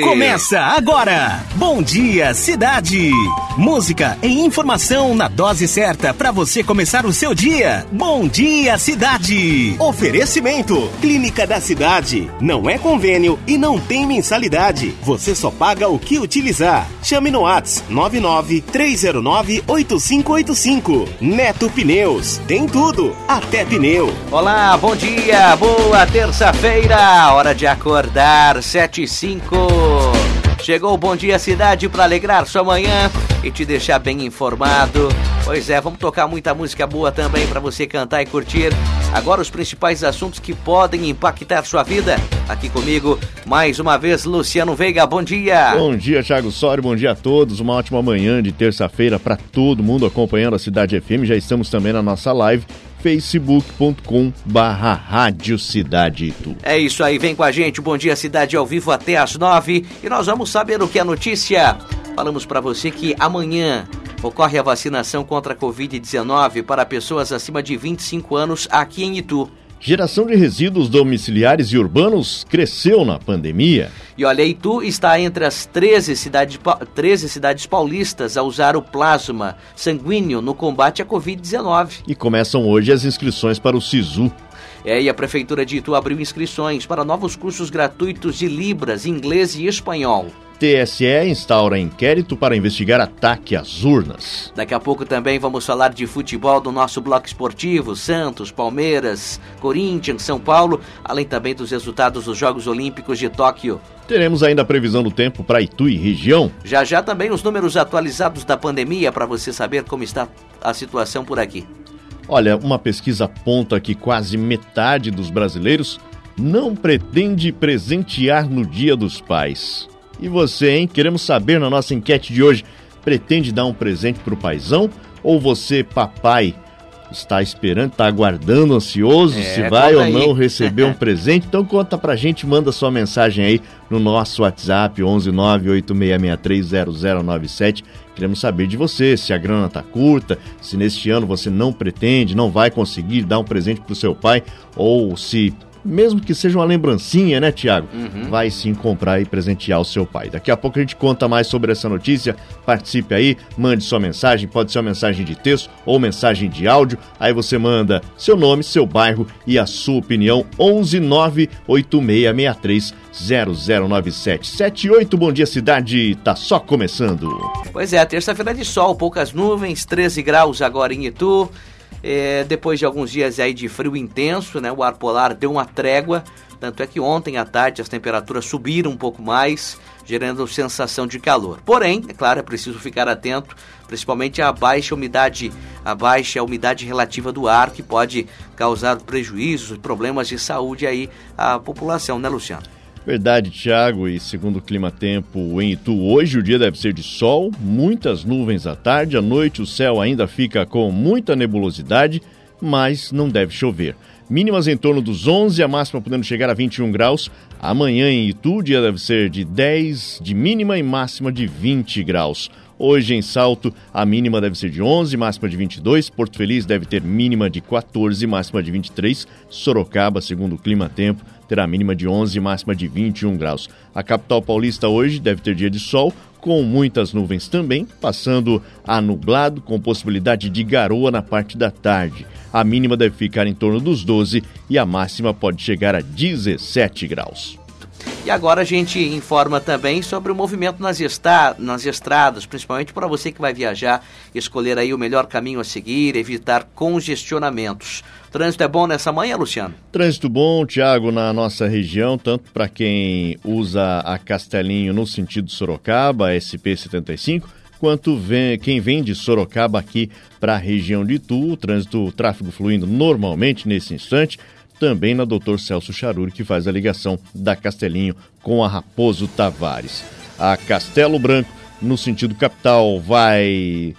Começa agora! Bom dia, cidade! Música e informação na dose certa para você começar o seu dia. Bom dia, cidade! Oferecimento: Clínica da Cidade. Não é convênio e não tem mensalidade. Você só paga o que utilizar. Chame no Whats 99 309 8585. Neto Pneus. Tem tudo, até pneu. Olá, bom dia, boa terça-feira. Hora de acordar, 7 e 5. Chegou o Bom Dia Cidade para alegrar sua manhã e te deixar bem informado. Pois é, vamos tocar muita música boa também para você cantar e curtir. Agora os principais assuntos que podem impactar sua vida. Aqui comigo, mais uma vez, Luciano Veiga. Bom dia. Bom dia, Thiago Sório. Bom dia a todos. Uma ótima manhã de terça-feira para todo mundo acompanhando a Cidade FM. Já estamos também na nossa live facebook.com barra Rádio Cidade Itu. É isso aí, vem com a gente, Bom Dia Cidade ao vivo até às nove e nós vamos saber o que é notícia. Falamos para você que amanhã ocorre a vacinação contra a Covid-19 para pessoas acima de 25 anos aqui em Itu. Geração de resíduos domiciliares e urbanos cresceu na pandemia. E olha, Itu está entre as 13 cidades, 13 cidades paulistas a usar o plasma sanguíneo no combate à Covid-19. E começam hoje as inscrições para o SISU. É, e a Prefeitura de Itu abriu inscrições para novos cursos gratuitos de Libras, inglês e espanhol. TSE instaura inquérito para investigar ataque às urnas. Daqui a pouco também vamos falar de futebol do nosso bloco esportivo, Santos, Palmeiras, Corinthians, São Paulo, além também dos resultados dos Jogos Olímpicos de Tóquio. Teremos ainda a previsão do tempo para Itu e região. Já já também os números atualizados da pandemia para você saber como está a situação por aqui. Olha, uma pesquisa aponta que quase metade dos brasileiros não pretende presentear no Dia dos Pais. E você, hein? Queremos saber na nossa enquete de hoje: pretende dar um presente para o paizão? Ou você, papai, está esperando, está aguardando, ansioso, é, se vai ou não receber um presente? Então conta pra gente, manda sua mensagem aí no nosso WhatsApp 11986630097. Queremos saber de você, se a grana tá curta, se neste ano você não pretende, não vai conseguir dar um presente pro seu pai, ou se mesmo que seja uma lembrancinha, né, Tiago? Uhum. Vai sim comprar e presentear o seu pai. Daqui a pouco a gente conta mais sobre essa notícia. Participe aí, mande sua mensagem, pode ser uma mensagem de texto ou mensagem de áudio. Aí você manda seu nome, seu bairro e a sua opinião. 11 98663 0097 78. Bom dia, cidade. Tá só começando. Pois é, terça-feira de sol, poucas nuvens, 13 graus agora em Itu. É, depois de alguns dias aí de frio intenso, né, o ar polar deu uma trégua. Tanto é que ontem à tarde as temperaturas subiram um pouco mais, gerando sensação de calor. Porém, é claro, é preciso ficar atento, principalmente à baixa umidade, a baixa umidade relativa do ar, que pode causar prejuízos, problemas de saúde aí à população, né, Luciano? Verdade, Thiago, e segundo o Clima Tempo em Itu, hoje o dia deve ser de sol, muitas nuvens à tarde, à noite o céu ainda fica com muita nebulosidade, mas não deve chover. Mínimas em torno dos 11, a máxima podendo chegar a 21 graus. Amanhã em Itu, o dia deve ser de 10 de mínima e máxima de 20 graus. Hoje em Salto, a mínima deve ser de 11, máxima de 22. Porto Feliz deve ter mínima de 14, máxima de 23. Sorocaba, segundo o Clima Tempo, terá mínima de 11 máxima de 21 graus. A capital paulista hoje deve ter dia de sol, com muitas nuvens também, passando a nublado, com possibilidade de garoa na parte da tarde. A mínima deve ficar em torno dos 12 e a máxima pode chegar a 17 graus. E agora a gente informa também sobre o movimento nas, esta nas estradas, principalmente para você que vai viajar, escolher aí o melhor caminho a seguir, evitar congestionamentos. Trânsito é bom nessa manhã, Luciano? Trânsito bom, Tiago, na nossa região, tanto para quem usa a Castelinho no sentido Sorocaba, SP75, quanto vem, quem vem de Sorocaba aqui para a região de Itu. O trânsito, o tráfego fluindo normalmente nesse instante também na Dr. Celso Charuri, que faz a ligação da Castelinho com a Raposo Tavares. A Castelo Branco, no sentido capital, vai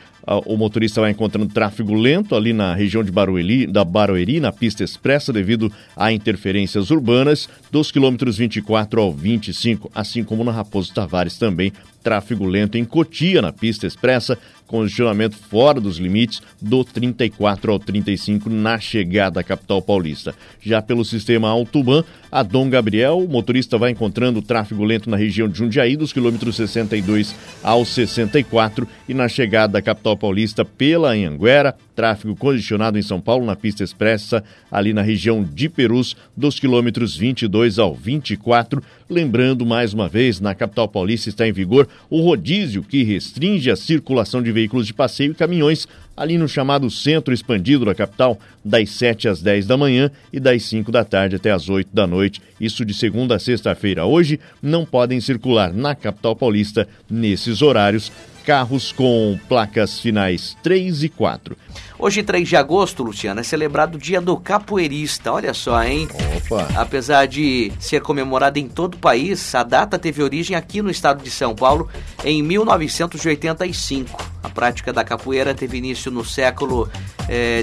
o motorista vai encontrando tráfego lento ali na região de Barueri, da Barueri, na pista expressa, devido a interferências urbanas, dos quilômetros 24 ao 25, assim como na Raposo Tavares também, tráfego lento em Cotia, na pista expressa, congestionamento fora dos limites do 34 ao 35 na chegada à capital paulista. Já pelo sistema Autoban, a Dom Gabriel, o motorista vai encontrando tráfego lento na região de Jundiaí, dos quilômetros 62 ao 64, e na chegada à capital paulista pela Anhanguera, tráfego congestionado em São Paulo na pista expressa, ali na região de Perus, dos quilômetros 22 ao 24. Lembrando mais uma vez, na capital paulista está em vigor o rodízio que restringe a circulação de veículos de passeio e caminhões ali no chamado centro expandido da capital, das 7 às 10 da manhã e das 5 da tarde até às 8 da noite. Isso de segunda a sexta-feira. Hoje não podem circular na capital paulista nesses horários carros com placas finais 3 e 4. Hoje, 3 de agosto, Luciano, é celebrado o Dia do Capoeirista. Olha só, hein? Opa! Apesar de ser comemorada em todo o país, a data teve origem aqui no estado de São Paulo em 1985. A prática da capoeira teve início no século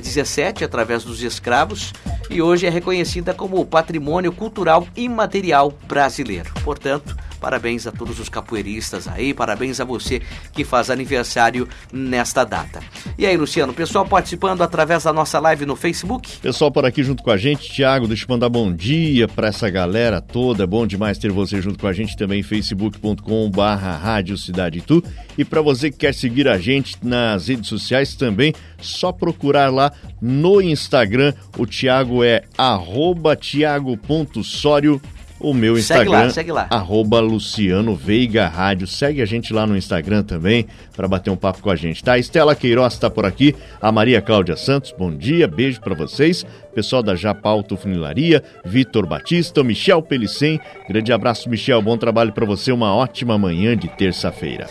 XVII eh, através dos escravos e hoje é reconhecida como patrimônio cultural imaterial brasileiro. Portanto, Parabéns a todos os capoeiristas aí, parabéns a você que faz aniversário nesta data. E aí, Luciano, pessoal participando através da nossa live no Facebook? Pessoal por aqui junto com a gente, Thiago, deixa eu mandar bom dia para essa galera toda. É bom demais ter você junto com a gente também, facebook.com/barra Rádio Cidade Tu. E para você que quer seguir a gente nas redes sociais também, só procurar lá no Instagram. O Thiago é arroba o meu Instagram, segue lá, segue lá. arroba Luciano Veiga Rádio. Segue a gente lá no Instagram também para bater um papo com a gente, tá? A Estela Queiroz está por aqui, a Maria Cláudia Santos, bom dia, beijo para vocês. Pessoal da Japa Autofunilaria, Vitor Batista, Michel Pelicem. Grande abraço, Michel, bom trabalho para você, uma ótima manhã de terça-feira.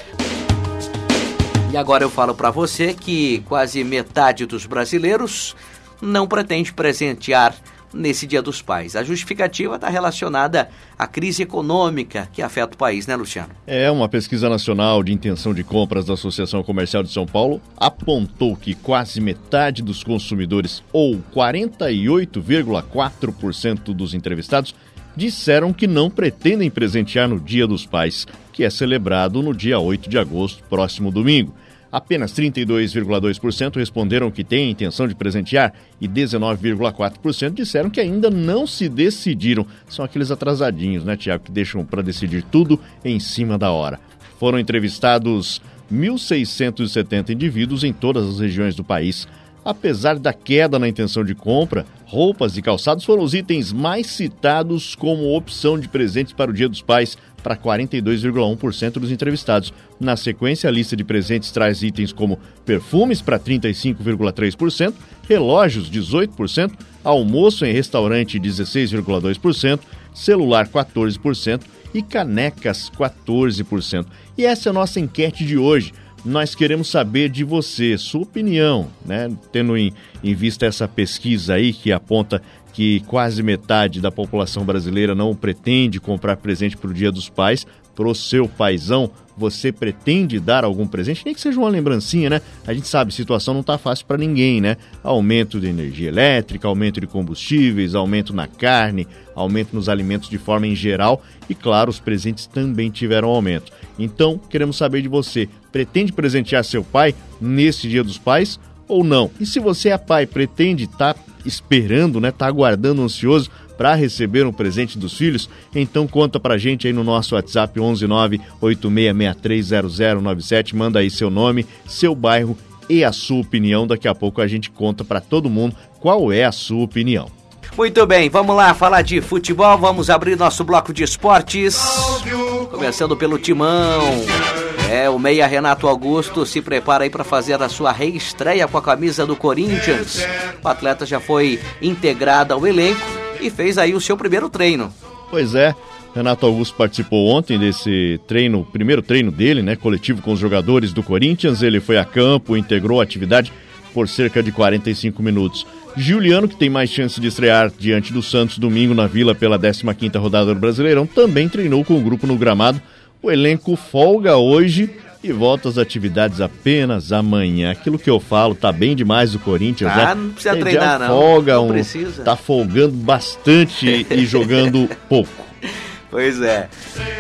E agora eu falo para você que quase metade dos brasileiros não pretende presentear nesse Dia dos Pais. A justificativa está relacionada à crise econômica que afeta o país, né, Luciano? É, uma pesquisa nacional de intenção de compras da Associação Comercial de São Paulo apontou que quase metade dos consumidores, ou 48,4% dos entrevistados, disseram que não pretendem presentear no Dia dos Pais, que é celebrado no dia 8 de agosto, próximo domingo. Apenas 32,2% responderam que têm intenção de presentear e 19,4% disseram que ainda não se decidiram. São aqueles atrasadinhos, né, Tiago, que deixam para decidir tudo em cima da hora. Foram entrevistados 1.670 indivíduos em todas as regiões do país. Apesar da queda na intenção de compra, roupas e calçados foram os itens mais citados como opção de presentes para o Dia dos Pais, para 42,1% dos entrevistados. Na sequência, a lista de presentes traz itens como perfumes para 35,3%, relógios 18%, almoço em restaurante 16,2%, celular 14% e canecas 14%. E essa é a nossa enquete de hoje nós queremos saber de você, sua opinião, né? Tendo em, em, vista essa pesquisa aí que aponta que quase metade da população brasileira não pretende comprar presente para o Dia dos Pais, para o seu paizão, você pretende dar algum presente, nem que seja uma lembrancinha, né? A gente sabe, a situação não está fácil para ninguém, né? Aumento de energia elétrica, aumento de combustíveis, aumento na carne, aumento nos alimentos de forma em geral e, claro, os presentes também tiveram aumento. Então, queremos saber de você, pretende presentear seu pai nesse Dia dos Pais ou não? E se você é pai, pretende estar tá esperando, né? Tá aguardando ansioso para receber um presente dos filhos? Então conta pra gente aí no nosso WhatsApp 11986630097, manda aí seu nome, seu bairro e a sua opinião. Daqui a pouco a gente conta para todo mundo qual é a sua opinião. Muito bem, vamos lá falar de futebol, vamos abrir nosso bloco de esportes. Começando pelo Timão. É, o meia Renato Augusto se prepara aí para fazer a sua reestreia com a camisa do Corinthians. O atleta já foi integrado ao elenco e fez aí o seu primeiro treino. Pois é, Renato Augusto participou ontem desse treino, primeiro treino dele, né, coletivo com os jogadores do Corinthians. Ele foi a campo, integrou a atividade por cerca de 45 minutos. Juliano, que tem mais chance de estrear diante do Santos domingo na Vila pela 15ª rodada do Brasileirão, também treinou com o grupo no gramado o elenco folga hoje e volta às atividades apenas amanhã. Aquilo que eu falo, tá bem demais o Corinthians, ah, né? não precisa treinar, não. Folga, não um, precisa. Tá folgando bastante e jogando pouco. Pois é.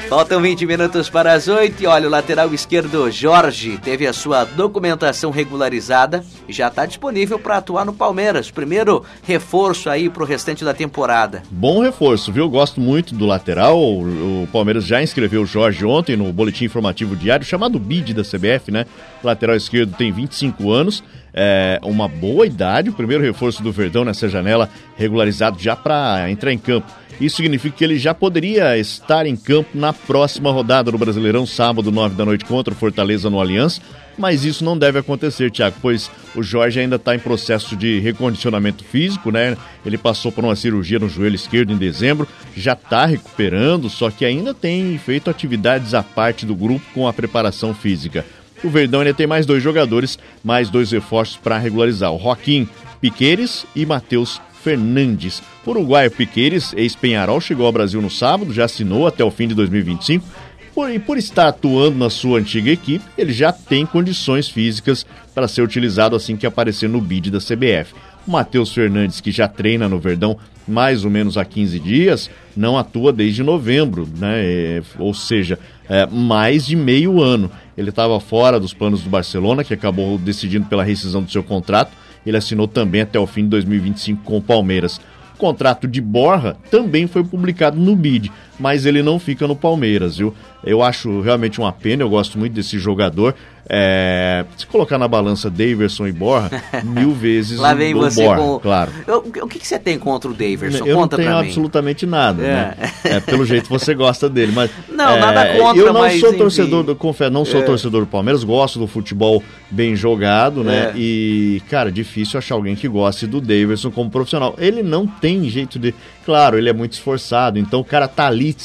Faltam 20 minutos para as 8 e olha, o lateral esquerdo Jorge teve a sua documentação regularizada e já está disponível para atuar no Palmeiras. Primeiro reforço aí para o restante da temporada. Bom reforço, viu? Gosto muito do lateral. O, o Palmeiras já inscreveu o Jorge ontem no boletim informativo diário, chamado BID da CBF, né? O lateral esquerdo tem 25 anos é, uma boa idade, o primeiro reforço do Verdão nessa janela regularizado já para entrar em campo. Isso significa que ele já poderia estar em campo na próxima rodada do Brasileirão, sábado, 9 da noite, contra o Fortaleza no Aliança. Mas isso não deve acontecer, Thiago, pois o Jorge ainda está em processo de recondicionamento físico, né? Ele passou por uma cirurgia no joelho esquerdo em dezembro, já está recuperando, só que ainda tem feito atividades à parte do grupo com a preparação física. O Verdão ainda tem mais dois jogadores, mais dois reforços para regularizar: o Joaquim Piqueires e Matheus Fernandes. O uruguaio Piqueires, ex-Penharol, chegou ao Brasil no sábado, já assinou até o fim de 2025. Por, e por estar atuando na sua antiga equipe, ele já tem condições físicas para ser utilizado assim que aparecer no bid da CBF. O Matheus Fernandes, que já treina no Verdão mais ou menos há 15 dias, não atua desde novembro, né? É, ou seja, é, mais de meio ano. Ele estava fora dos planos do Barcelona, que acabou decidindo pela rescisão do seu contrato. Ele assinou também até o fim de 2025 com o Palmeiras. O contrato de Borra também foi publicado no BID, mas ele não fica no Palmeiras, viu? Eu acho realmente uma pena, eu gosto muito desse jogador. É, se colocar na balança Daverson e Borra, mil vezes Lá vem você Borra, com... claro. Eu, o que, que, você tem contra o Daverson? Eu Conta não tenho absolutamente nada, é. né? É, pelo jeito você gosta dele, mas... Não, é, nada contra, Eu não sou enfim. torcedor, do, confesso, não sou É. torcedor do Palmeiras, gosto do futebol bem jogado, né? É. E, cara, difícil achar alguém que goste do Daverson como profissional. Ele não tem jeito de... Claro, ele é muito esforçado, então o cara tá ali,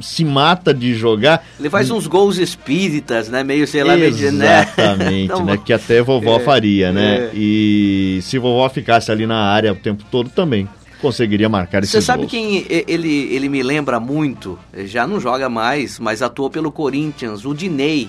se mata de jogar... Ele faz uns gols espíritas, né? Meio, sei lá, meio de- né? Exatamente, né? Que até vovó é, faria, né? é. E se vovó ficasse ali na área o tempo todo também conseguiria marcar esses Você sabe gols. quem ele, ele me lembra muito? Já não joga mais, mas atuou pelo Corinthians, o Dinei.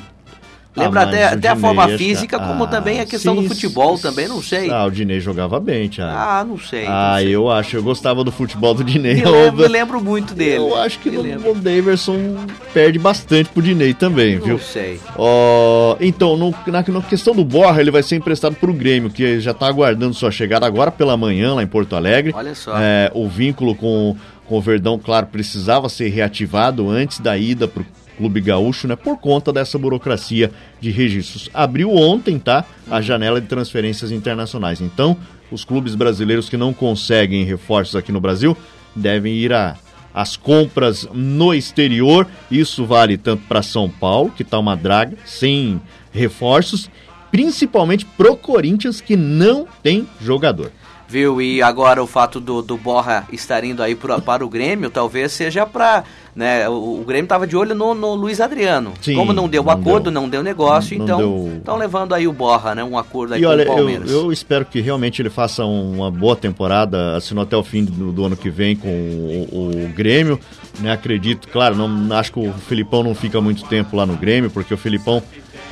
Lembra Ah, até, o até a forma física, como ah, também a questão sim, do futebol sim. também, não sei. Ah, o Dinei jogava bem, Thiago. Ah, não sei. não Ah, sei. eu acho, eu gostava do futebol do Dinei. Me Eu- lembro, me lembro muito dele. Eu acho que Me lembro. o Daverson perde bastante pro Dinei também, viu? Não sei. Ó, então, no- na, na questão do Borra, ele vai ser emprestado pro Grêmio, que já tá aguardando sua chegada agora pela manhã lá em Porto Alegre. Olha só. É, o vínculo com, com o Verdão, claro, precisava ser reativado antes da ida pro Clube Gaúcho, né? Por conta dessa burocracia de registros. Abriu ontem, tá? A janela de transferências internacionais. Então, os clubes brasileiros que não conseguem reforços aqui no Brasil devem ir a as compras no exterior. Isso vale tanto para São Paulo, que tá uma draga, sem reforços, principalmente pro Corinthians, que não tem jogador. Viu? E agora o fato do, do Borra estar indo aí pro, para o Grêmio, talvez seja para. Né, o, o Grêmio estava de olho no, no Luiz Adriano. Sim, Como não deu não acordo, deu. não deu negócio, Não então estão levando aí o Borra, né? Um acordo aí E com olha, o eu, Palmeiras. eu espero que realmente ele faça uma boa temporada, assinou até o fim do, do ano que vem com o, o Grêmio, né? Acredito, claro, não acho que o Filipão não fica muito tempo lá no Grêmio, porque o Filipão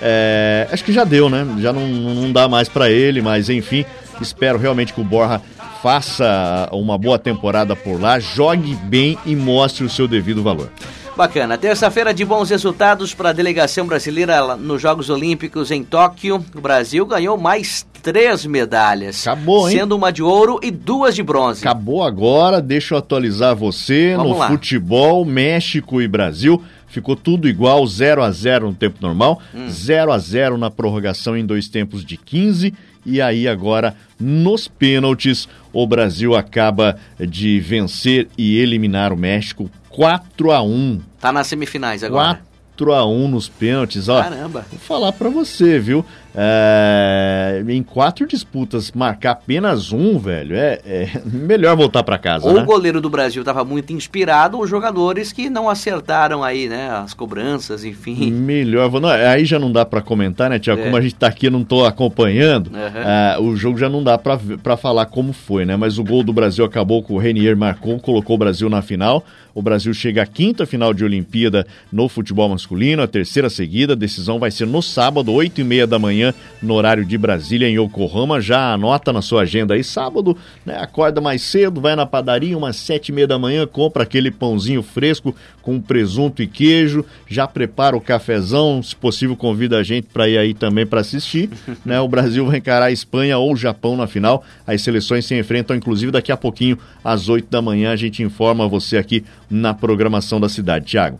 é, acho que já deu, né? Já não, não dá mais pra ele, mas enfim, espero realmente que o Borja faça uma boa temporada por lá, jogue bem e mostre o seu devido valor. Bacana. Terça-feira de bons resultados para a delegação brasileira nos Jogos Olímpicos em Tóquio. O Brasil ganhou mais três medalhas. Acabou, hein? Sendo uma de ouro e duas de bronze. Acabou agora, deixa eu atualizar você Vamos no lá. futebol, México e Brasil. Ficou tudo igual, 0 a 0 no tempo normal, Hum. 0 a 0 na prorrogação em dois tempos de 15. E aí agora, nos pênaltis, o Brasil acaba de vencer e eliminar o México 4 a 1 Tá nas semifinais agora. 4 a 1 nos pênaltis, ó. Caramba. Vou falar pra você, viu? É, Em quatro disputas, marcar apenas um, velho, é, é melhor voltar pra casa, Ou né? o goleiro do Brasil estava muito inspirado, ou os jogadores que não acertaram aí, né? As cobranças, enfim. Melhor, não, aí já não dá pra comentar, né, Tiago? É. Como a gente tá aqui, eu não tô acompanhando, ah, o jogo já não dá pra falar como foi, né? Mas o gol do Brasil acabou com o Renier marcou, colocou o Brasil na final. O Brasil chega à quinta final de Olimpíada no futebol masculino. a terceira seguida. A decisão vai ser no sábado, 8 e meia da manhã, no horário de Brasília, em Yokohama. Já anota na sua agenda aí, sábado, né, acorda mais cedo, vai na padaria, umas sete e meia da manhã, compra aquele pãozinho fresco com presunto e queijo, já prepara o cafezão, se possível convida a gente para ir aí também para assistir. né? O Brasil vai encarar a Espanha ou o Japão na final. As seleções se enfrentam, inclusive, daqui a pouquinho, às 8 da manhã. A gente informa você aqui na programação da cidade. Tiago.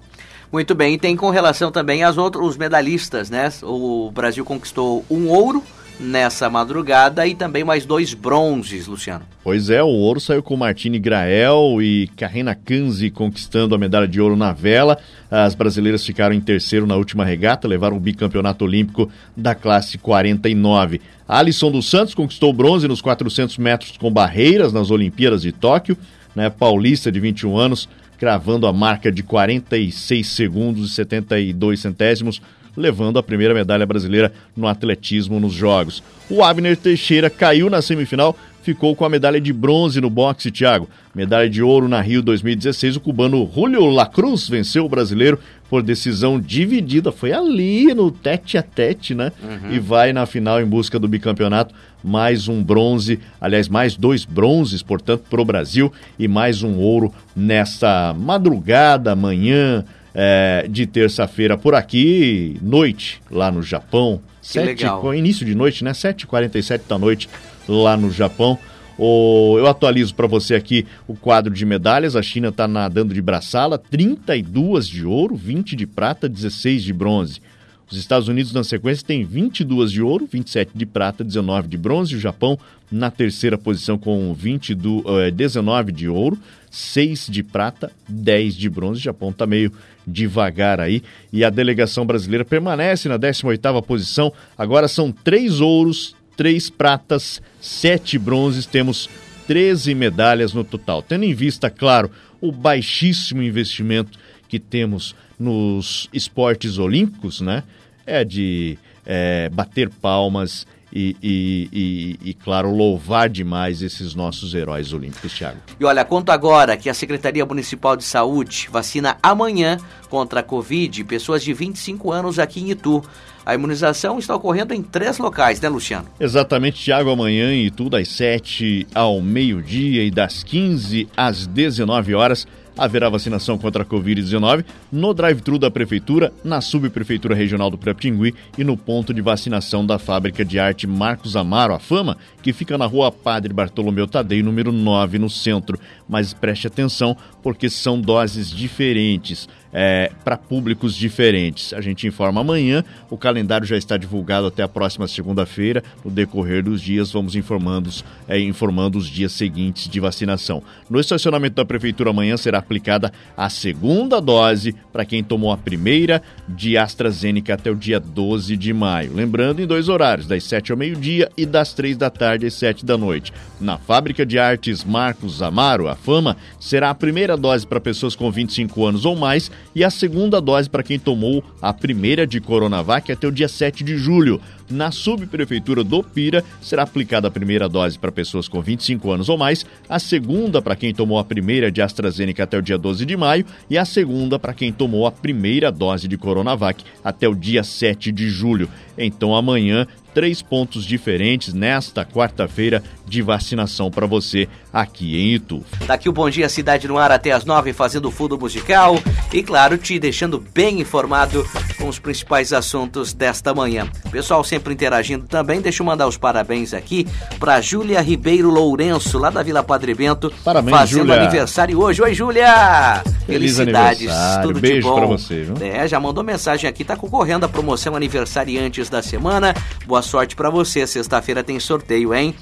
Muito bem, e tem com relação também aos outros medalhistas, né? O Brasil conquistou um ouro nessa madrugada e também mais dois bronzes, Luciano. Pois é, o ouro saiu com Martini Grael e Karina Kanzi conquistando a medalha de ouro na vela. As brasileiras ficaram em terceiro na última regata, levaram o bicampeonato olímpico da classe 49. A Alisson dos Santos conquistou bronze nos 400 metros com barreiras nas Olimpíadas de Tóquio. Né, paulista de 21 anos, cravando a marca de 46 segundos e 72 centésimos levando a primeira medalha brasileira no atletismo nos Jogos. O Abner Teixeira caiu na semifinal, ficou com a medalha de bronze no boxe, Thiago. Medalha de ouro na Rio 2016, o cubano Julio Lacruz venceu o brasileiro por decisão dividida. Foi ali no tete a tete, né? Uhum. E vai na final em busca do bicampeonato. Mais um bronze, aliás, mais dois bronzes, portanto, para o Brasil e mais um ouro nessa madrugada, manhã é, de terça-feira por aqui, noite lá no Japão. Que sete, legal. Início de noite, né? 7h47 da noite lá no Japão. O, eu atualizo para você aqui o quadro de medalhas. A China está nadando de braçala, 32 de ouro, 20 de prata, 16 de bronze. Os Estados Unidos, na sequência, tem 22 de ouro, 27 de prata, 19 de bronze. O Japão, na terceira posição, com 20 do, uh, 19 de ouro, 6 de prata, 10 de bronze. O Japão está meio devagar aí. E a delegação brasileira permanece na 18ª posição. Agora são 3 ouros, 3 pratas, 7 bronzes. Temos 13 medalhas no total. Tendo em vista, claro, o baixíssimo investimento que temos nos esportes olímpicos, né? é de é, bater palmas e, e, e, e, claro, louvar demais esses nossos heróis olímpicos, Thiago. E olha, conto agora que a Secretaria Municipal de Saúde vacina amanhã contra a Covid pessoas de 25 anos aqui em Itu. A imunização está ocorrendo em três locais, né, Luciano? Exatamente, Tiago, amanhã em Itu, das 7 ao meio-dia e das 15 às 19 horas haverá vacinação contra a Covid-19 no drive-thru da Prefeitura, na Subprefeitura Regional do Piraptingui e no ponto de vacinação da Fábrica de Arte Marcos Amaro, a Fama, que fica na rua Padre Bartolomeu Tadei, número 9, no centro. Mas preste atenção, porque são doses diferentes é, para públicos diferentes. A gente informa amanhã, o calendário já está divulgado até a próxima segunda-feira. No decorrer dos dias, vamos informando, é, informando os dias seguintes de vacinação. No estacionamento da Prefeitura, amanhã será aplicada a segunda dose para quem tomou a primeira de AstraZeneca até o dia 12 de maio. Lembrando, em dois horários, das 7 ao meio-dia e das 3 da tarde às 7 da noite. Na Fábrica de Artes Marcos Amaro, a Fama, será a primeira dose para pessoas com 25 anos ou mais e a segunda dose para quem tomou a primeira de Coronavac até o dia 7 de julho. Na subprefeitura do Pira, será aplicada a primeira dose para pessoas com 25 anos ou mais, a segunda para quem tomou a primeira de AstraZeneca até o dia 12 de maio e a segunda para quem tomou a primeira dose de Coronavac até o dia 7 de julho. Então amanhã três pontos diferentes nesta quarta-feira de vacinação para você aqui em Itu. Daqui o Bom Dia Cidade no ar até as nove, fazendo fundo musical e, claro, te deixando bem informado com os principais assuntos desta manhã. Pessoal sempre interagindo também, deixa eu mandar os parabéns aqui para Júlia Ribeiro Lourenço, lá da Vila Padre Bento, parabéns, fazendo Julia. aniversário hoje. Oi, Júlia! Feliz Felicidades, tudo Beijo de bom. Pra você, viu? É, já mandou mensagem aqui, tá concorrendo à promoção aniversariantes da semana. Boa sorte para você. Sexta-feira tem sorteio, hein?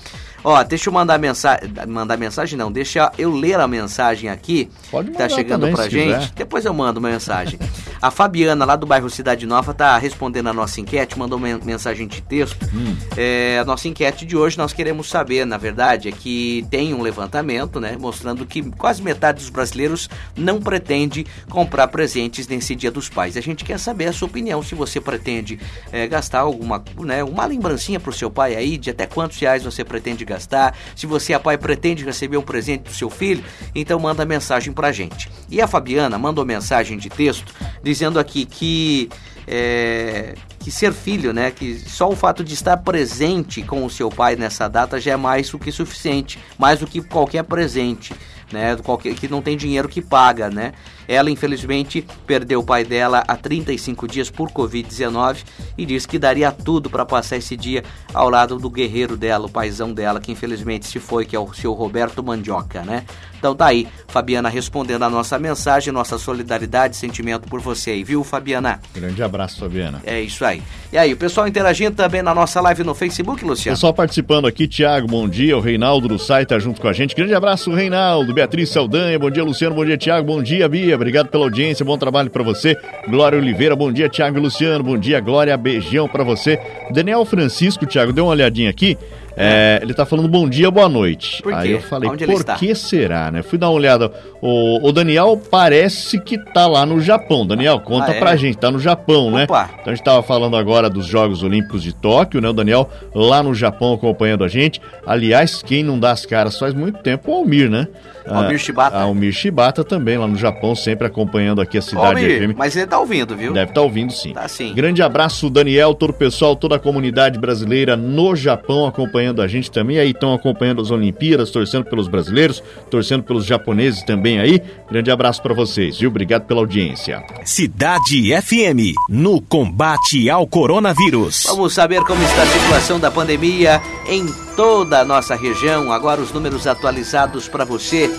Ó, deixa eu mandar mensagem. Mandar mensagem não, deixa eu ler a mensagem aqui. Pode mandar. Tá chegando também, pra gente. Quiser. Depois eu mando uma mensagem. a Fabiana, lá do bairro Cidade Nova, tá respondendo a nossa enquete, mandou uma mensagem de texto. Hum. É, a nossa enquete de hoje nós queremos saber, na verdade, é que tem um levantamento, né? Mostrando que quase metade dos brasileiros não pretende comprar presentes nesse dia dos pais. A gente quer saber a sua opinião, se você pretende é, gastar alguma, né, uma lembrancinha pro seu pai aí, de até quantos reais você pretende gastar. Se você é pai pretende receber um presente do seu filho, então manda mensagem pra gente. E a Fabiana mandou mensagem de texto dizendo aqui que é, que ser filho, né, que só o fato de estar presente com o seu pai nessa data já é mais do que suficiente, mais do que qualquer presente né? Qualquer, que não tem dinheiro que paga, né? Ela, infelizmente, perdeu o pai dela há 35 dias por Covid-19 e disse que daria tudo para passar esse dia ao lado do guerreiro dela, o paizão dela, que infelizmente se foi, que é o seu Roberto Mandioca, né? Então tá aí, Fabiana respondendo a nossa mensagem, nossa solidariedade, sentimento por você aí, viu, Fabiana? Grande abraço, Fabiana. É isso aí. E aí, o pessoal interagindo também na nossa live no Facebook, Luciano? Pessoal participando aqui, Tiago, bom dia. O Reinaldo do site tá junto com a gente. Grande abraço, Reinaldo. Beatriz Saldanha, bom dia, Luciano. Bom dia, Tiago. Bom dia, Bia. Obrigado pela audiência. Bom trabalho para você. Glória Oliveira, bom dia, Tiago Luciano. Bom dia, Glória. Beijão para você. Daniel Francisco, Tiago, deu uma olhadinha aqui. É, ele tá falando bom dia, boa noite. Por Aí eu falei, Onde por que será, né? Fui dar uma olhada. O, o, Daniel parece que tá lá no Japão. Daniel, conta ah, é? pra gente, tá no Japão, né? Opa. né? Então a gente tava falando agora dos Jogos Olímpicos de Tóquio, né? O Daniel lá no Japão acompanhando a gente. Aliás, quem não dá as caras faz muito tempo é o Almir, né? Almir Shibata. Almir Shibata também, lá no Japão, sempre acompanhando aqui a cidade Almir, FM. Mas ele tá ouvindo, viu? Deve estar tá ouvindo, sim. Tá sim. Grande abraço, Daniel, todo o pessoal, toda a comunidade brasileira no Japão acompanhando a gente também. Aí estão acompanhando as Olimpíadas, torcendo pelos brasileiros, torcendo pelos japoneses também aí. Grande abraço para vocês, viu? Obrigado pela audiência. Cidade FM, no combate ao coronavírus. Vamos saber como está a situação da pandemia em toda a nossa região. Agora os números atualizados para você.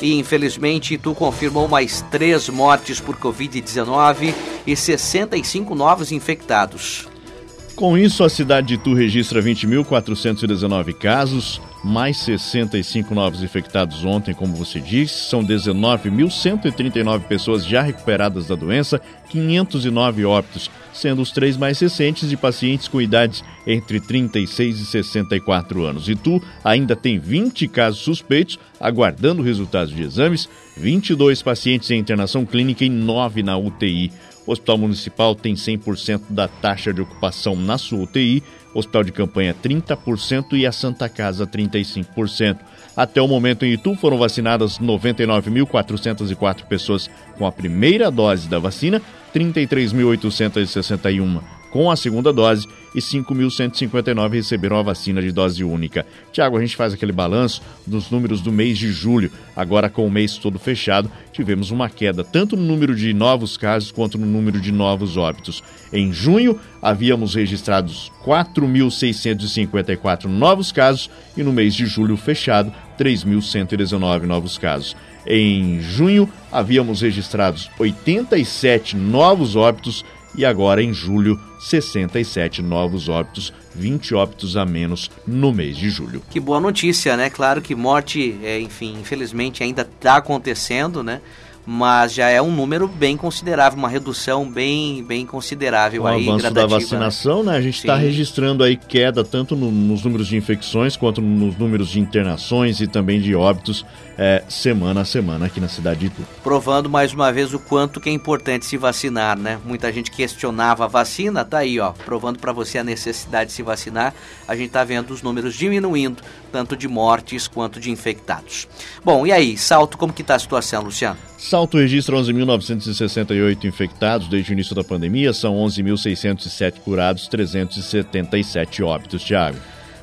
E infelizmente, tu confirmou mais três mortes por Covid-19 e 65 novos infectados. Com isso, a cidade de Itu registra 20.419 casos, mais 65 novos infectados ontem, como você disse. São 19.139 pessoas já recuperadas da doença, 509 óbitos, sendo os três mais recentes de pacientes com idades entre 36 e 64 anos. Itu ainda tem 20 casos suspeitos, aguardando resultados de exames, 22 pacientes em internação clínica e 9 na UTI. O Hospital Municipal tem 100% da taxa de ocupação na sua UTI, Hospital de Campanha 30% e a Santa Casa 35%. Até o momento em Itu foram vacinadas 99.404 pessoas com a primeira dose da vacina, 33.861 com a segunda dose e 5.159 receberam a vacina de dose única. Tiago, a gente faz aquele balanço dos números do mês de julho. Agora, com o mês todo fechado, tivemos uma queda tanto no número de novos casos quanto no número de novos óbitos. Em junho, havíamos registrados 4.654 novos casos e no mês de julho fechado, 3.119 novos casos. Em junho, havíamos registrados 87 novos óbitos e agora em julho 67 novos óbitos, 20 óbitos a menos no mês de julho. Que boa notícia, né? Claro que morte, é, enfim, infelizmente ainda está acontecendo, né? mas já é um número bem considerável, uma redução bem, bem considerável o aí, avanço da vacinação, né? A gente está registrando aí queda tanto no, nos números de infecções quanto nos números de internações e também de óbitos é, semana a semana aqui na cidade de Itu. Provando mais uma vez o quanto que é importante se vacinar, né? Muita gente questionava a vacina, tá aí, ó, provando para você a necessidade de se vacinar. A gente tá vendo os números diminuindo, tanto de mortes quanto de infectados. Bom, e aí, Salto, como que tá a situação, Luciano? Salto registra 11.968 infectados desde o início da pandemia, são 11.607 curados, 377 óbitos, Thiago.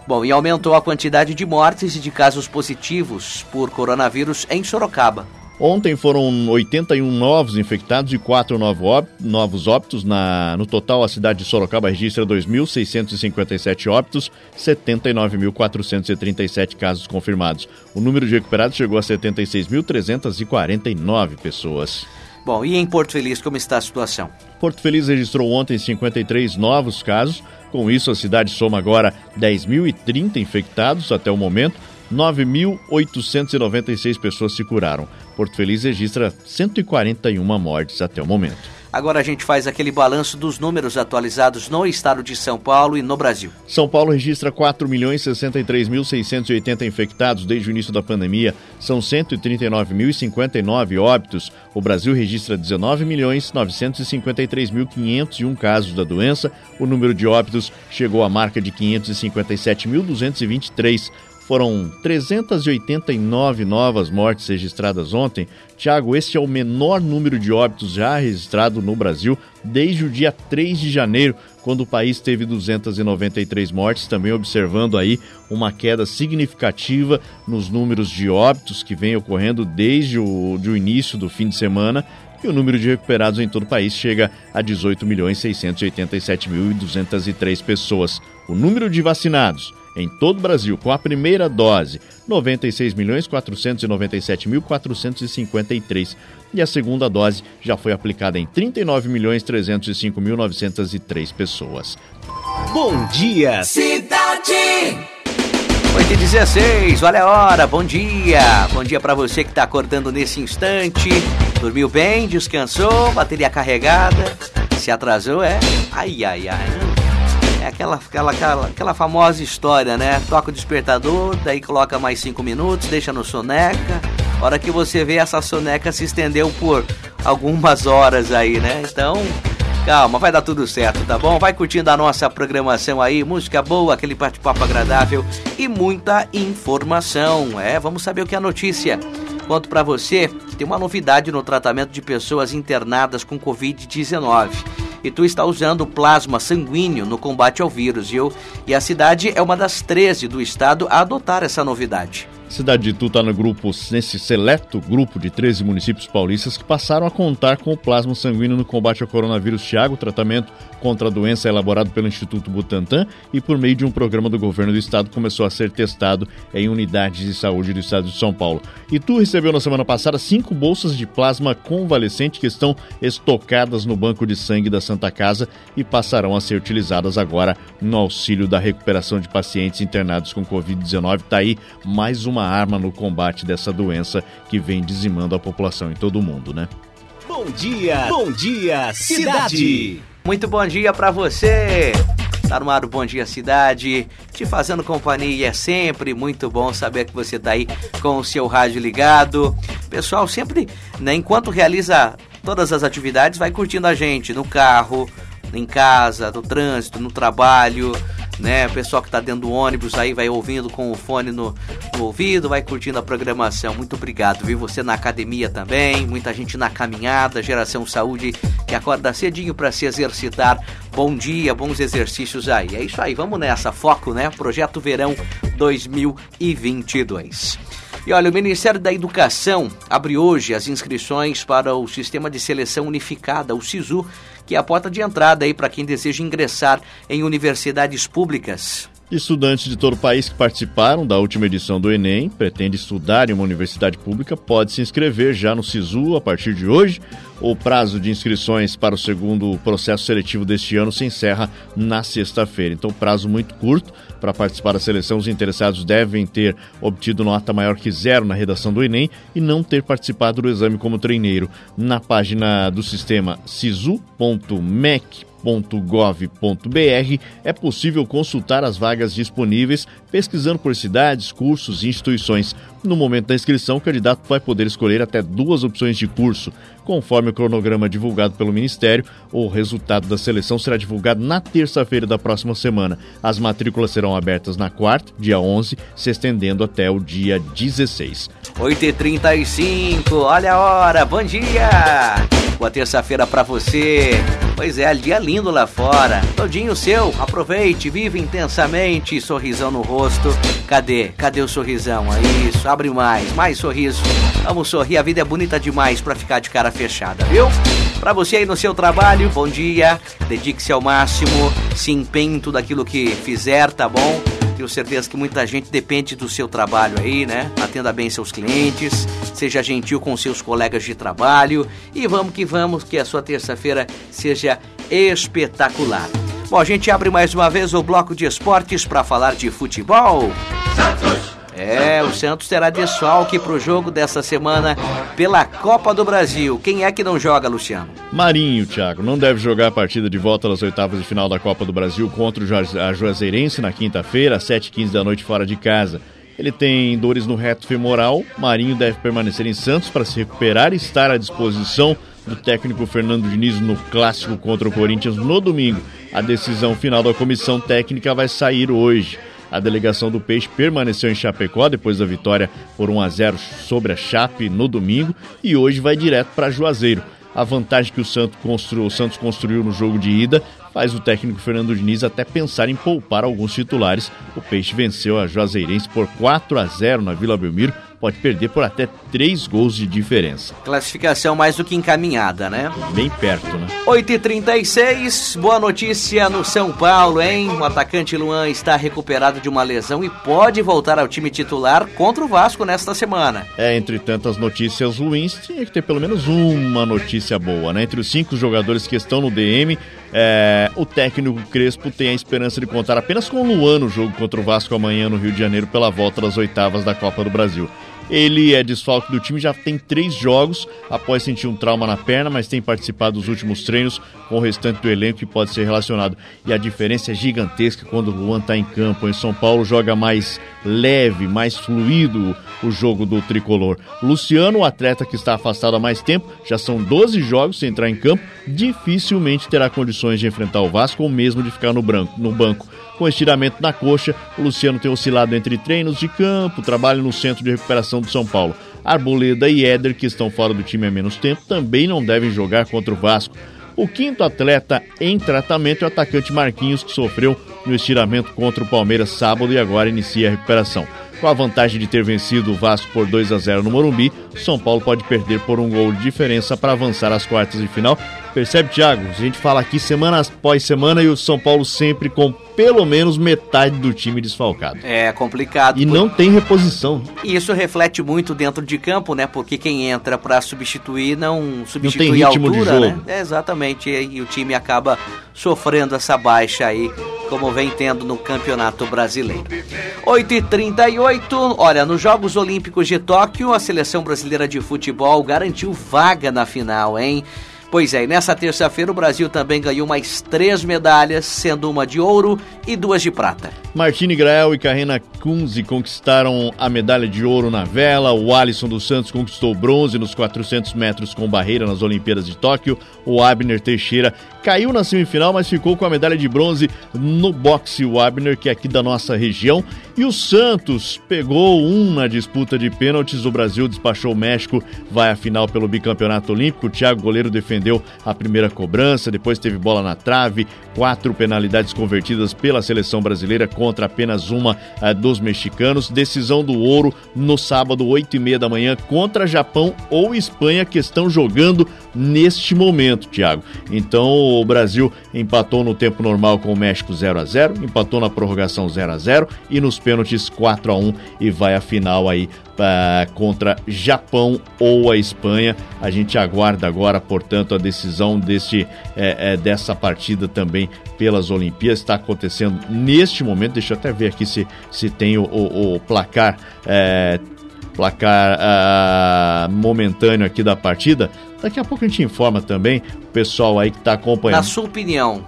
Bom, e aumentou a quantidade de mortes e de casos positivos por coronavírus em Sorocaba. Ontem foram 81 novos infectados e 4 novos óbitos. Na, no total, a cidade de Sorocaba registra 2.657 óbitos, 79.437 casos confirmados. O número de recuperados chegou a 76.349 pessoas. Bom, e em Porto Feliz, como está a situação? Porto Feliz registrou ontem 53 novos casos. Com isso, a cidade soma agora 10.030 infectados até o momento. 9.896 pessoas se curaram. Porto Feliz registra 141 mortes até o momento. Agora a gente faz aquele balanço dos números atualizados no estado de São Paulo e no Brasil. São Paulo registra 4.063.680 infectados desde o início da pandemia. São 139.059 óbitos. O Brasil registra 19.953.501 casos da doença. O número de óbitos chegou à marca de 557.223. Foram 389 novas mortes registradas ontem. Tiago, este é o menor número de óbitos já registrado no Brasil desde o dia 3 de janeiro, quando o país teve 293 mortes, também observando aí uma queda significativa nos números de óbitos que vem ocorrendo desde o, o início do fim de semana e o número de recuperados em todo o país chega a 18.687.203 pessoas. O número de vacinados em todo o Brasil com a primeira dose, 96.497.453. E a segunda dose já foi aplicada em 39.305.903 pessoas. Bom dia, cidade! 8 e 16, olha a hora, bom dia! Bom dia para você que está acordando nesse instante. Dormiu bem, descansou, bateria carregada. Se atrasou, é? Ai, ai, ai. É aquela, aquela, aquela, aquela famosa história, né? Toca o despertador, daí coloca mais cinco minutos, deixa no soneca. Hora que você vê essa soneca se estendeu por algumas horas aí, né? Então, calma, vai dar tudo certo, tá bom? Vai curtindo a nossa programação aí, música boa, aquele bate-papo agradável e muita informação. É, vamos saber o que é a notícia. Conto para você que tem uma novidade no tratamento de pessoas internadas com Covid-19 e tu está usando plasma sanguíneo no combate ao vírus, viu? E a cidade é uma das 13 do estado a adotar essa novidade. Cidade de Itu está no grupo, nesse seleto grupo de 13 municípios paulistas que passaram a contar com o plasma sanguíneo no combate ao coronavírus. Tiago, tratamento contra a doença elaborado pelo Instituto Butantan e por meio de um programa do governo do estado começou a ser testado em unidades de saúde do estado de São Paulo. Itu recebeu na semana passada cinco bolsas de plasma convalescente que estão estocadas no banco de sangue da Santa Casa e passarão a ser utilizadas agora no auxílio da recuperação de pacientes internados com Covid-19. Está aí mais uma arma no combate dessa doença que vem dizimando a população em todo o mundo, né? Bom dia, bom dia, cidade. Muito bom dia para você. Tá no ar o Bom Dia Cidade, te fazendo companhia. É sempre muito bom saber que você tá aí com o seu rádio ligado. Pessoal, sempre, né, enquanto realiza todas as atividades, vai curtindo a gente no carro, em casa, no trânsito, no trabalho né? O pessoal que está dentro do ônibus aí vai ouvindo com o fone no, no, ouvido, vai curtindo a programação. Muito obrigado, viu? Você na academia também, muita gente na caminhada, Geração Saúde que acorda cedinho para se exercitar. Bom dia, bons exercícios aí. É isso aí, vamos nessa. Foco, né? Projeto Verão 2022. E olha, o Ministério da Educação abre hoje as inscrições para o Sistema de Seleção Unificada, o SISU, que é a porta de entrada aí para quem deseja ingressar em universidades públicas. Estudantes de todo o país que participaram da última edição do Enem, pretende estudar em uma universidade pública, pode se inscrever já no SISU a partir de hoje. O prazo de inscrições para o segundo processo seletivo deste ano se encerra na sexta-feira. Então, prazo muito curto para participar da seleção. Os interessados devem ter obtido nota maior que zero na redação do Enem e não ter participado do exame como treineiro. Na página do sistema sisu.mec.com www.gov.br é possível consultar as vagas disponíveis, pesquisando por cidades, cursos e instituições. No momento da inscrição, o candidato vai poder escolher até duas opções de curso. Conforme o cronograma divulgado pelo Ministério, o resultado da seleção será divulgado na terça-feira da próxima semana. As matrículas serão abertas na quarta, dia 11, se estendendo até o dia 16. 8h35, olha a hora, bom dia! Boa terça-feira para você. Pois é, dia lindo lá fora. Todinho seu, aproveite, vive intensamente, sorrisão no rosto. Cadê? Cadê o sorrisão? É isso, abre mais, mais sorriso. Vamos sorrir, a vida é bonita demais para ficar de cara fechada, viu? Para você aí no seu trabalho, bom dia. Dedique-se ao máximo, se empenhe em tudo aquilo que fizer, tá bom? Tenho certeza que muita gente depende do seu trabalho aí, né? Atenda bem seus clientes, seja gentil com seus colegas de trabalho e vamos que vamos, que a sua terça-feira seja espetacular. Bom, a gente abre mais uma vez o bloco de esportes para falar de futebol. Santos! É, o Santos terá desfalque para o jogo dessa semana pela Copa do Brasil. Quem é que não joga, Luciano? Marinho, Thiago. Não deve jogar a partida de volta das oitavas de final da Copa do Brasil contra o Juazeirense na quinta-feira, às 7h15 da noite, fora de casa. Ele tem dores no reto femoral. Marinho deve permanecer em Santos para se recuperar e estar à disposição do técnico Fernando Diniz no clássico contra o Corinthians no domingo. A decisão final da comissão técnica vai sair hoje. A delegação do Peixe permaneceu em Chapecó depois da vitória por 1 a 0 sobre a Chape no domingo e hoje vai direto para Juazeiro. A vantagem que o Santos, construiu, o Santos construiu no jogo de ida faz o técnico Fernando Diniz até pensar em poupar alguns titulares. O Peixe venceu a Juazeirense por 4 a 0 na Vila Belmiro pode perder por até três gols de diferença. Classificação mais do que encaminhada, né? Bem perto, né? 8h36, boa notícia no São Paulo, hein? O atacante Luan está recuperado de uma lesão e pode voltar ao time titular contra o Vasco nesta semana. É, entre tantas notícias ruins, tinha que ter pelo menos uma notícia boa, né? Entre os cinco jogadores que estão no DM, é, o técnico Crespo tem a esperança de contar apenas com o Luan no jogo contra o Vasco amanhã no Rio de Janeiro pela volta das oitavas da Copa do Brasil. Ele é desfalque do time, já tem três jogos após sentir um trauma na perna, mas tem participado dos últimos treinos com o restante do elenco que pode ser relacionado. E a diferença é gigantesca quando o Luan está em campo. Em São Paulo joga mais leve, mais fluido o jogo do tricolor. Luciano, o atleta que está afastado há mais tempo, já são 12 jogos sem entrar em campo, dificilmente terá condições de enfrentar o Vasco ou mesmo de ficar no, branco, no banco. Com estiramento na coxa, o Luciano tem oscilado entre treinos de campo, trabalho no centro de recuperação do São Paulo. Arboleda e Éder, que estão fora do time há menos tempo, também não devem jogar contra o Vasco. O quinto atleta em tratamento é o atacante Marquinhos, que sofreu no estiramento contra o Palmeiras sábado e agora inicia a recuperação. Com a vantagem de ter vencido o Vasco por 2 a 0 no Morumbi, São Paulo pode perder por um gol de diferença para avançar às quartas de final. Percebe, Thiago? A gente fala aqui semana após semana e o São Paulo sempre com pelo menos metade do time desfalcado. É complicado. E por... não tem reposição. E isso reflete muito dentro de campo, né? Porque quem entra para substituir não substitui não tem ritmo a altura, de jogo. né? É, exatamente. E o time acaba sofrendo essa baixa aí, como vem tendo no Campeonato Brasileiro. 8h38, olha, nos Jogos Olímpicos de Tóquio, a seleção brasileira de futebol garantiu vaga na final, hein? Pois é, e nessa terça-feira o Brasil também ganhou mais três medalhas, sendo uma de ouro e duas de prata. Martini Grael e Karina Kunze conquistaram a medalha de ouro na vela, o Alisson dos Santos conquistou bronze nos 400 metros com barreira nas Olimpíadas de Tóquio, o Abner Teixeira caiu na semifinal, mas ficou com a medalha de bronze no boxe, o Abner, que é aqui da nossa região, e o Santos pegou um na disputa de pênaltis, o Brasil despachou o México, vai à final pelo bicampeonato olímpico, o Thiago Goleiro defendeu a primeira cobrança, depois teve bola na trave, quatro penalidades convertidas pela seleção brasileira contra apenas uma uh, dos mexicanos. Decisão do ouro no sábado, 8 e meia da manhã, contra Japão ou Espanha, que estão jogando neste momento, Thiago. Então o Brasil empatou no tempo normal com o México 0 a 0 empatou na prorrogação 0 a 0 e nos pênaltis 4 a 1 e vai à final aí uh, contra Japão ou a Espanha. A gente aguarda agora, portanto, a decisão desse, é, é, dessa partida também pelas Olimpíadas. Está acontecendo neste momento. Deixa eu até ver aqui se, se tem o, o, o placar. É, placar uh, momentâneo aqui da partida. Daqui a pouco a gente informa também o pessoal aí que está acompanhando. Na sua opinião,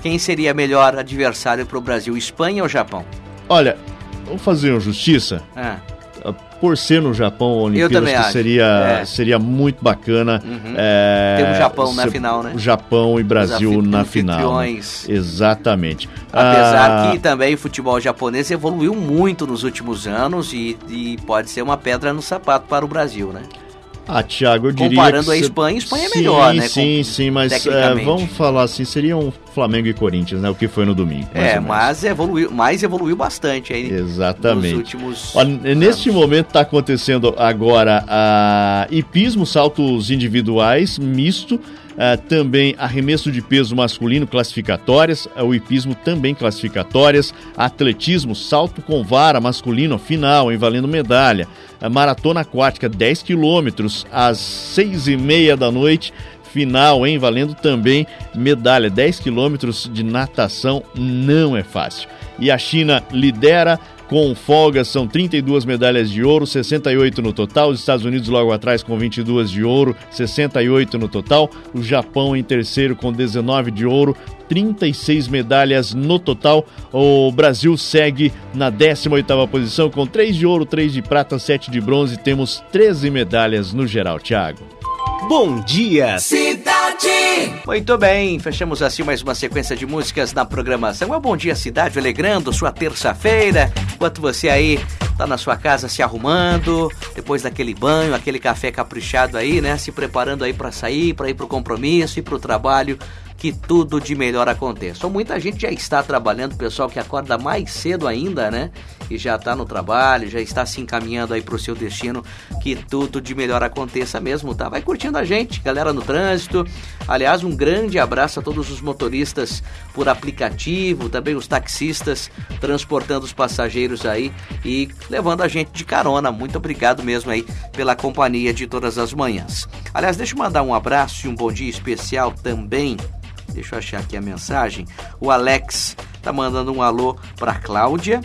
quem seria melhor adversário para o Brasil, Espanha ou Japão? Olha, vamos fazer uma justiça. É por ser no Japão Olimpíadas, que seria, é. seria muito bacana. Uhum. É, Temos Japão na final, né? Japão e Brasil na final. Né? Exatamente. Apesar ah, que também o futebol japonês evoluiu muito nos últimos anos e, e pode ser uma pedra no sapato para o Brasil, né? Ah, Thiago, eu diria. Comparando a Espanha, Espanha é sim, melhor, né? Sim, Com, sim, mas é, vamos falar assim, seria um Flamengo e Corinthians, né? O que foi no domingo. É, mas evoluiu, mas evoluiu bastante aí. Exatamente. Nos últimos. Ó, neste momento está acontecendo agora a hipismo, saltos individuais, misto. Uh, também arremesso de peso masculino classificatórias, uh, o hipismo também classificatórias, atletismo, salto com vara masculino final, em valendo medalha, maratona aquática 10 quilômetros às seis e meia da noite, final, hein? Valendo também medalha. 10 quilômetros de natação não é fácil. E a China lidera com folga, são 32 medalhas de ouro, 68 no total. Os Estados Unidos logo atrás com 22 de ouro, 68 no total. O Japão em terceiro com 19 de ouro, 36 medalhas no total. O Brasil segue na 18ª posição com 3 de ouro, 3 de prata, 7 de bronze. Temos 13 medalhas no geral, Thiago. Bom dia, Muito bem, fechamos assim mais uma sequência de músicas na programação. É Bom Dia Cidade, alegrando sua terça-feira, enquanto você aí tá na sua casa se arrumando, depois daquele banho, aquele café caprichado aí, né? Se preparando aí para sair, para ir pro compromisso e pro trabalho que tudo de melhor aconteça. Muita gente já está trabalhando, pessoal que acorda mais cedo ainda, né? E já está no trabalho, já está se encaminhando aí para o seu destino, que tudo de melhor aconteça mesmo, tá? Vai curtindo a gente, galera no trânsito. Aliás, um grande abraço a todos os motoristas por aplicativo, também os taxistas transportando os passageiros aí e levando a gente de carona. Muito obrigado mesmo aí pela companhia de todas as manhãs. Aliás, deixa eu mandar um abraço e um bom dia especial também Deixa eu achar aqui a mensagem. O Alex tá mandando um alô para Cláudia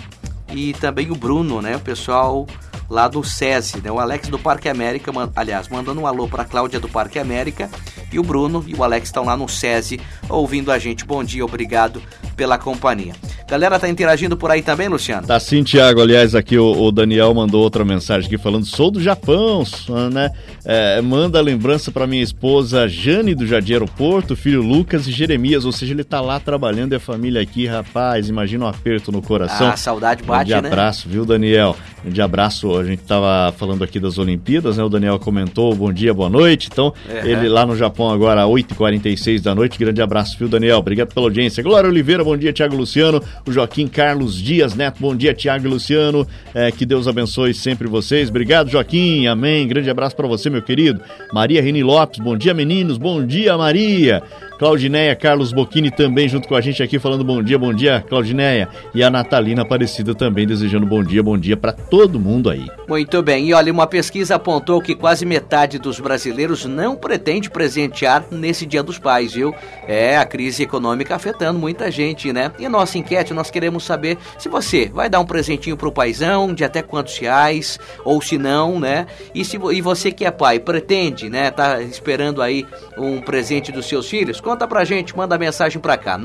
e também o Bruno, né? O pessoal lá do SESI, né? O Alex do Parque América, aliás, mandando um alô para Cláudia do Parque América e o Bruno e o Alex estão lá no SESI ouvindo a gente. Bom dia, obrigado pela companhia. Galera tá interagindo por aí também, Luciano? Tá sim, Tiago. Aliás, aqui o, o, Daniel mandou outra mensagem aqui falando: sou do Japão, né? É, manda lembrança para minha esposa Jane do Jardim Aeroporto, filho Lucas e Jeremias. Ou seja, ele tá lá trabalhando e a família aqui, rapaz. Imagina um aperto no coração. Ah, saudade bate, um de abraço, viu, Daniel? Um de abraço. A gente tava falando aqui das Olimpíadas, né? O Daniel comentou: bom dia, boa noite. Então, uhum. ele lá no Japão agora, 8h46 da noite. Grande abraço, viu, Daniel? Obrigado pela audiência. Glória Oliveira, bom dia, Tiago Luciano o Joaquim Carlos Dias Neto. Bom dia, Tiago e Luciano. É, que Deus abençoe sempre vocês. Obrigado, Joaquim. Amém. Grande abraço para você, meu querido. Maria Reni Lopes. Bom dia, meninos. Bom dia, Maria. Claudineia, Carlos Bocchini também junto com a gente aqui falando bom dia, bom dia, Claudineia. E a Natalina Aparecida também desejando bom dia, bom dia para todo mundo aí. Muito bem, e olha, uma pesquisa apontou que quase metade dos brasileiros não pretende presentear nesse Dia dos Pais, viu? É, a crise econômica afetando muita gente, né? E nossa enquete, nós queremos saber se você vai dar um presentinho pro paizão, de até quantos reais, ou se não, né? E, se, e você que é pai, pretende, né? Tá esperando aí um presente dos seus filhos? Conta pra gente, manda mensagem pra cá,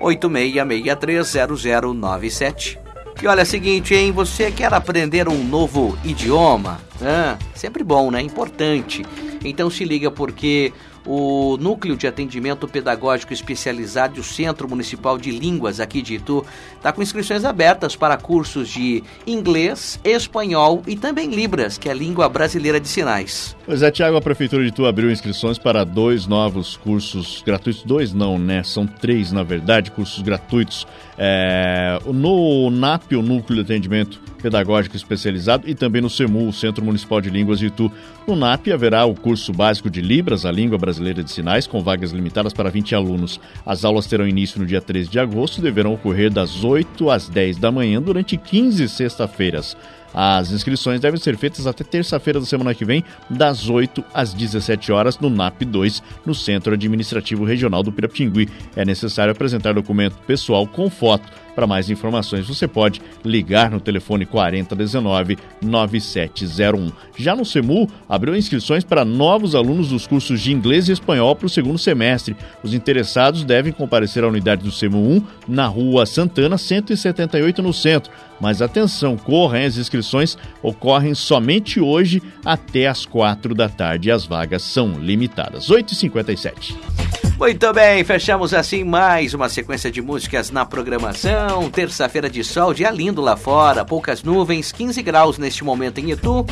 986630097. E olha, é o seguinte, hein? Você quer aprender um novo idioma? Ah, sempre bom, né? Importante. Então se liga porque o Núcleo de Atendimento Pedagógico Especializado e o Centro Municipal de Línguas aqui de Itu está com inscrições abertas para cursos de inglês, espanhol e também Libras, que é a língua brasileira de sinais. Pois é, Tiago, a Prefeitura de Itu abriu inscrições para dois novos cursos gratuitos. Dois não, né? São três, na verdade, cursos gratuitos. É, no NAP, o Núcleo de Atendimento Pedagógico Especializado, e também no CEMU, o Centro Municipal de Línguas de Itu. No NAP haverá o curso básico de Libras, a língua brasileira de sinais, com vagas limitadas para 20 alunos. As aulas terão início no dia 13 de agosto e deverão ocorrer das 8 às 10 da manhã durante 15 sexta-feiras. As inscrições devem ser feitas até terça-feira da semana que vem, das 8 às 17 horas, no NAP 2, no Centro Administrativo Regional do Piratingui. É necessário apresentar documento pessoal com foto para mais informações, você pode ligar no telefone 4019 9701. Já no CEMU, abriu inscrições para novos alunos dos cursos de inglês e espanhol para o segundo semestre. Os interessados devem comparecer à unidade do CEMU 1 na Rua Santana, 178 no centro. Mas atenção, correm, as inscrições ocorrem somente hoje até as 4 da tarde as vagas são limitadas. 8h57. Muito bem, fechamos assim mais uma sequência de músicas na programação. Terça-feira de sol, dia lindo lá fora, poucas nuvens, 15 graus neste momento em Itu.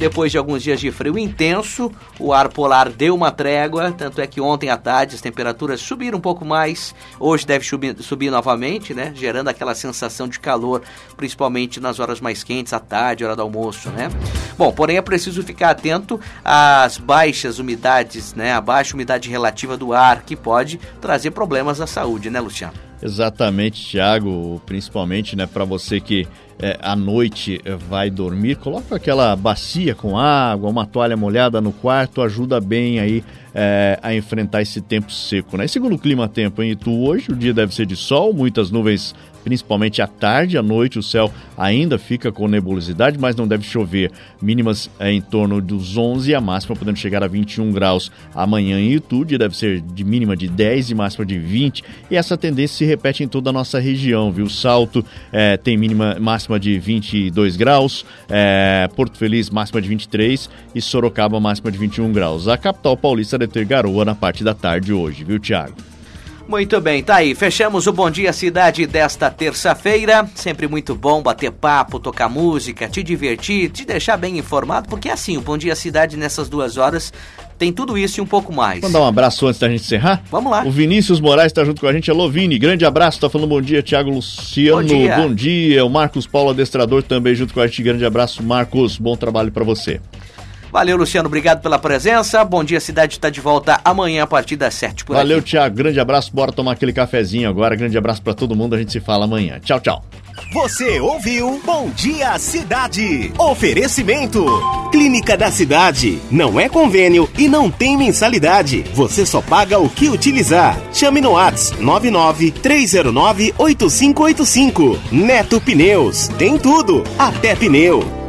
Depois de alguns dias de frio intenso, o ar polar deu uma trégua, tanto é que ontem à tarde as temperaturas subiram um pouco mais, hoje deve subir, subir novamente, né? Gerando aquela sensação de calor, principalmente nas horas mais quentes, à tarde, hora do almoço, né? Bom, porém é preciso ficar atento às baixas umidades, né? A baixa umidade relativa do ar, que pode trazer problemas à saúde, né, Luciano? Exatamente, Thiago, principalmente, né, para você que é, à noite é, vai dormir, coloca aquela bacia com água, uma toalha molhada no quarto, ajuda bem aí é, a enfrentar esse tempo seco. Né? E segundo o clima tempo em Itu hoje, o dia deve ser de sol, muitas nuvens principalmente à tarde, à noite o céu ainda fica com nebulosidade, mas não deve chover. Mínimas é, em torno dos 11 e a máxima podendo chegar a 21 graus amanhã em Itu, deve ser de mínima de 10 e máxima de 20. E essa tendência se repete em toda a nossa região, viu? Salto é, tem mínima máxima de 22 graus, é, Porto Feliz máxima de 23 e Sorocaba máxima de 21 graus. A capital paulista deve ter garoa na parte da tarde hoje, viu, Tiago? Muito bem, tá aí. Fechamos o Bom Dia Cidade desta terça-feira. Sempre muito bom bater papo, tocar música, te divertir, te deixar bem informado, porque é assim, o Bom Dia Cidade nessas duas horas tem tudo isso e um pouco mais. Mandar um abraço antes da gente encerrar? Vamos lá. O Vinícius Moraes está junto com a gente. Alô, Vini, grande abraço. Tá falando bom dia, Tiago Luciano. Bom dia. bom dia. O Marcos Paulo, adestrador, também junto com a gente. Grande abraço, Marcos. Bom trabalho para você. Valeu, Luciano. Obrigado pela presença. Bom dia, cidade está de volta amanhã a partir das 7 por Valeu. Tiago. Grande abraço. Bora tomar aquele cafezinho agora. Grande abraço para todo mundo. A gente se fala amanhã. Tchau, tchau. Você ouviu Bom Dia Cidade. Oferecimento. Clínica da Cidade. Não é convênio e não tem mensalidade. Você só paga o que utilizar. Chame no Whats 99 309 8585. Neto Pneus. Tem tudo. Até pneu.